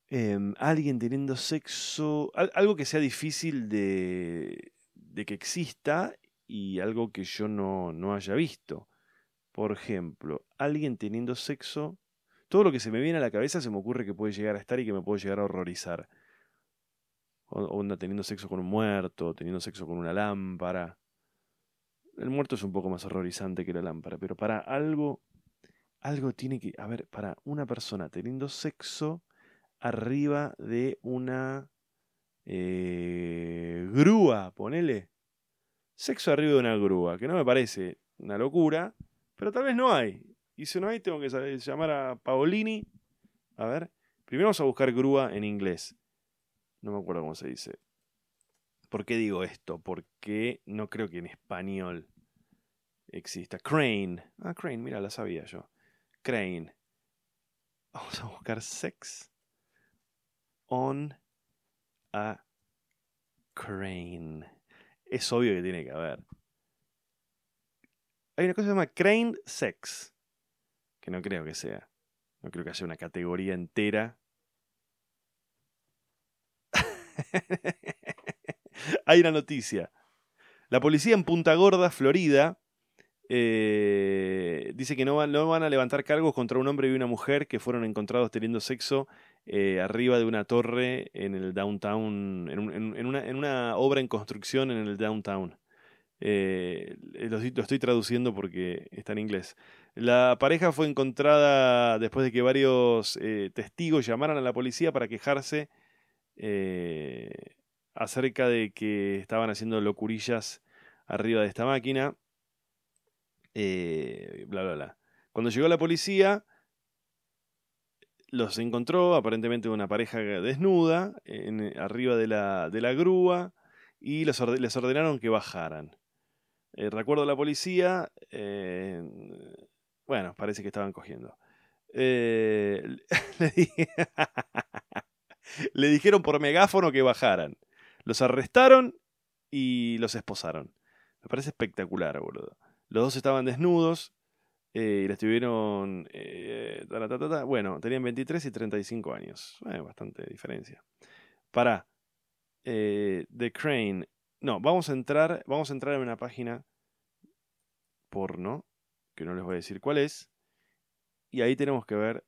em, alguien teniendo sexo... algo que sea difícil de, de que exista y algo que yo no, no haya visto. Por ejemplo, alguien teniendo sexo, todo lo que se me viene a la cabeza se me ocurre que puede llegar a estar y que me puede llegar a horrorizar. Onda teniendo sexo con un muerto, teniendo sexo con una lámpara. El muerto es un poco más horrorizante que la lámpara, pero para algo, algo tiene que, a ver, para una persona teniendo sexo arriba de una eh, grúa, ponele. Sexo arriba de una grúa, que no me parece una locura, pero tal vez no hay. Y si no hay, tengo que llamar a Paolini. A ver. Primero vamos a buscar grúa en inglés. No me acuerdo cómo se dice. ¿Por qué digo esto? Porque no creo que en español exista. Crane. Ah, Crane, mira, la sabía yo. Crane. Vamos a buscar sex on a crane. Es obvio que tiene que haber. Hay una cosa que se llama crane sex. Que no creo que sea. No creo que haya una categoría entera. Hay una noticia. La policía en Punta Gorda, Florida, eh, dice que no van, no van, a levantar cargos contra un hombre y una mujer que fueron encontrados teniendo sexo eh, arriba de una torre en el downtown, en, una, obra en construcción en el downtown. Eh, lo, estoy traduciendo porque está en inglés. La pareja fue encontrada después de que varios testigos llamaran a la policía para quejarse acerca de que estaban haciendo locurillas arriba de esta máquina. Eh, bla, bla, bla. Cuando llegó la policía, los encontró aparentemente una pareja desnuda en, arriba de la, de la, grúa y les, ordenaron que bajaran. Eh, recuerdo a la policía, eh, bueno, parece que estaban cogiendo. le, le dijeron por megáfono que bajaran. Los arrestaron y los esposaron. Me parece espectacular, boludo. Los dos estaban desnudos eh, y les tuvieron... Eh, bueno, tenían 23 y 35 años. Eh, bastante diferencia. Para. The Crane. No, vamos a entrar. Vamos a entrar en una página porno. Que no les voy a decir cuál es. Y ahí tenemos que ver.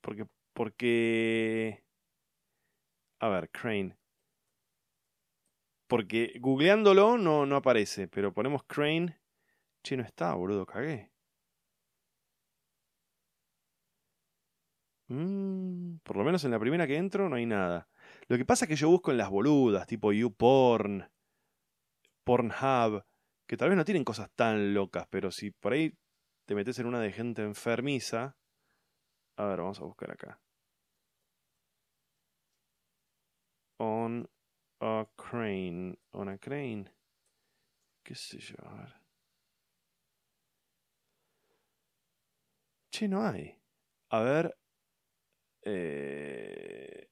porque. Porque. A ver, Crane. Porque googleándolo no, no aparece, pero ponemos Crane. Che, no está, boludo, cagué. Mm, por lo menos en la primera que entro no hay nada. Lo que pasa es que yo busco en las boludas, tipo YouPorn, Pornhub, que tal vez no tienen cosas tan locas, pero si por ahí te metes en una de gente enfermiza. A ver, vamos a buscar acá. On a crane. On a crane. ¿Qué sé yo? A ver. Che, no hay. A ver. Eh,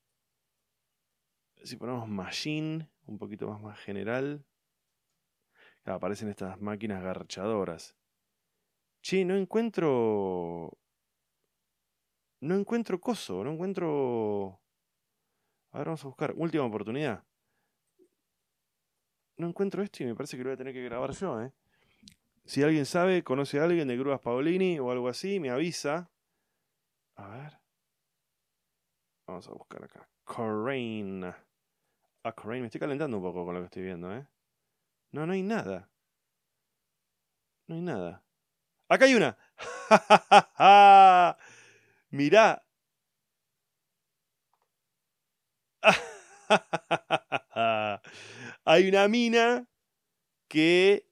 si ponemos machine, un poquito más, general. aparecen estas máquinas garchadoras. Che, no encuentro. No encuentro coso, no encuentro. A ver, vamos a buscar. Última oportunidad no encuentro esto y me parece que lo voy a tener que grabar yo, ¿eh? Si alguien sabe, conoce a alguien de Grúas Paolini o algo así, me avisa. A ver. Vamos a buscar acá. Corain. Ah, Corain. Me estoy calentando un poco con lo que estoy viendo, ¿eh? No, no hay nada. No hay nada. ¡Acá hay una! Mirá. Hay una mina que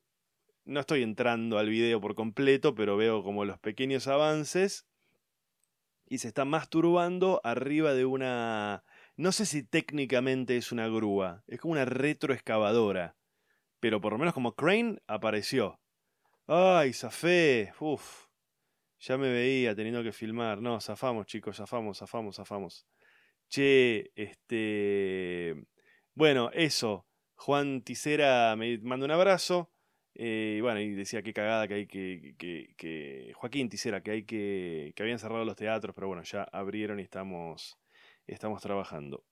no estoy entrando al video por completo, pero veo como los pequeños avances y se está masturbando arriba de una... No sé si técnicamente es una grúa, es como una retroexcavadora, pero por lo menos como Crane apareció. ¡Ay, zafé! Uf, ya me veía teniendo que filmar. No, zafamos chicos, zafamos, zafamos, zafamos. Che, este... Bueno, eso. Juan Tisera me manda un abrazo. Eh, bueno, y decía qué cagada que hay que, que, Joaquín Tisera, que hay que. que habían cerrado los teatros, pero bueno, ya abrieron y estamos. estamos trabajando.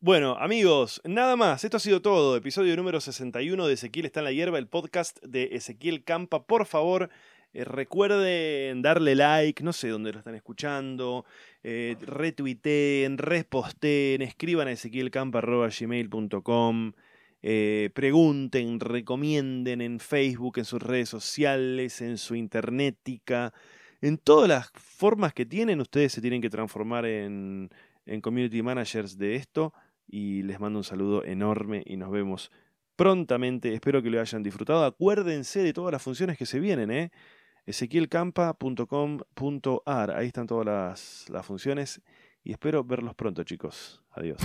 Bueno, amigos, nada más. Esto ha sido todo. Episodio número 61 de Ezequiel está en la hierba, el podcast de Ezequiel Campa. Por favor, eh, recuerden darle like, no sé dónde lo están escuchando, eh, retuiteen, reposteen, escriban a ezequielcampa.gmail.com, eh, pregunten, recomienden en Facebook, en sus redes sociales, en su internetica, en todas las formas que tienen, ustedes se tienen que transformar en, en community managers de esto y les mando un saludo enorme y nos vemos prontamente. Espero que lo hayan disfrutado. Acuérdense de todas las funciones que se vienen, ¿eh? ezequielcampa.com.ar. Ahí están todas las, las funciones y espero verlos pronto, chicos. Adiós.